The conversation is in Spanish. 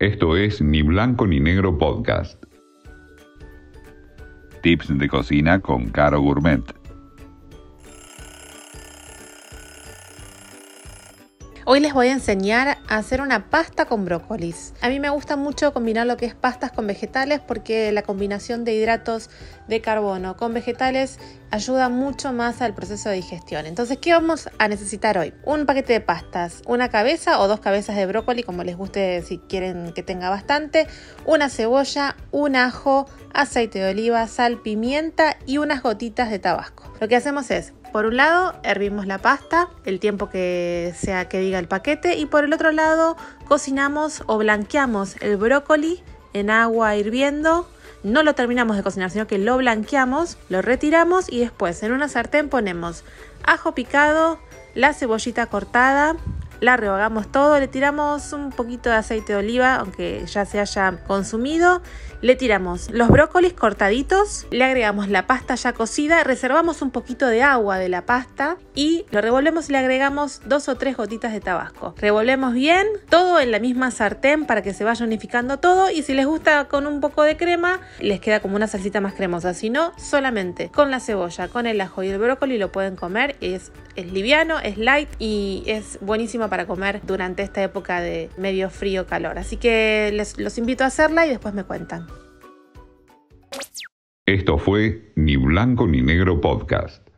Esto es Ni Blanco ni Negro Podcast. Tips de cocina con Caro Gourmet. Hoy les voy a enseñar a hacer una pasta con brócolis. A mí me gusta mucho combinar lo que es pastas con vegetales porque la combinación de hidratos de carbono con vegetales ayuda mucho más al proceso de digestión. Entonces, ¿qué vamos a necesitar hoy? Un paquete de pastas, una cabeza o dos cabezas de brócoli, como les guste si quieren que tenga bastante, una cebolla, un ajo, aceite de oliva, sal, pimienta y unas gotitas de tabasco. Lo que hacemos es por un lado, hervimos la pasta el tiempo que sea que diga el paquete y por el otro lado, cocinamos o blanqueamos el brócoli en agua hirviendo. No lo terminamos de cocinar, sino que lo blanqueamos, lo retiramos y después en una sartén ponemos ajo picado, la cebollita cortada, la rehogamos todo, le tiramos un poquito de aceite de oliva, aunque ya se haya consumido, le tiramos los brócolis cortaditos, le agregamos la pasta ya cocida, reservamos un poquito de agua de la pasta y lo revolvemos y le agregamos dos o tres gotitas de tabasco. Revolvemos bien, todo en la misma sartén para que se vaya unificando todo y si les gusta con un poco de crema, les queda como una salsita más cremosa, si no, solamente con la cebolla, con el ajo y el brócoli lo pueden comer, es, es liviano, es light y es buenísimo para comer durante esta época de medio frío calor. Así que les, los invito a hacerla y después me cuentan. Esto fue Ni Blanco ni Negro Podcast.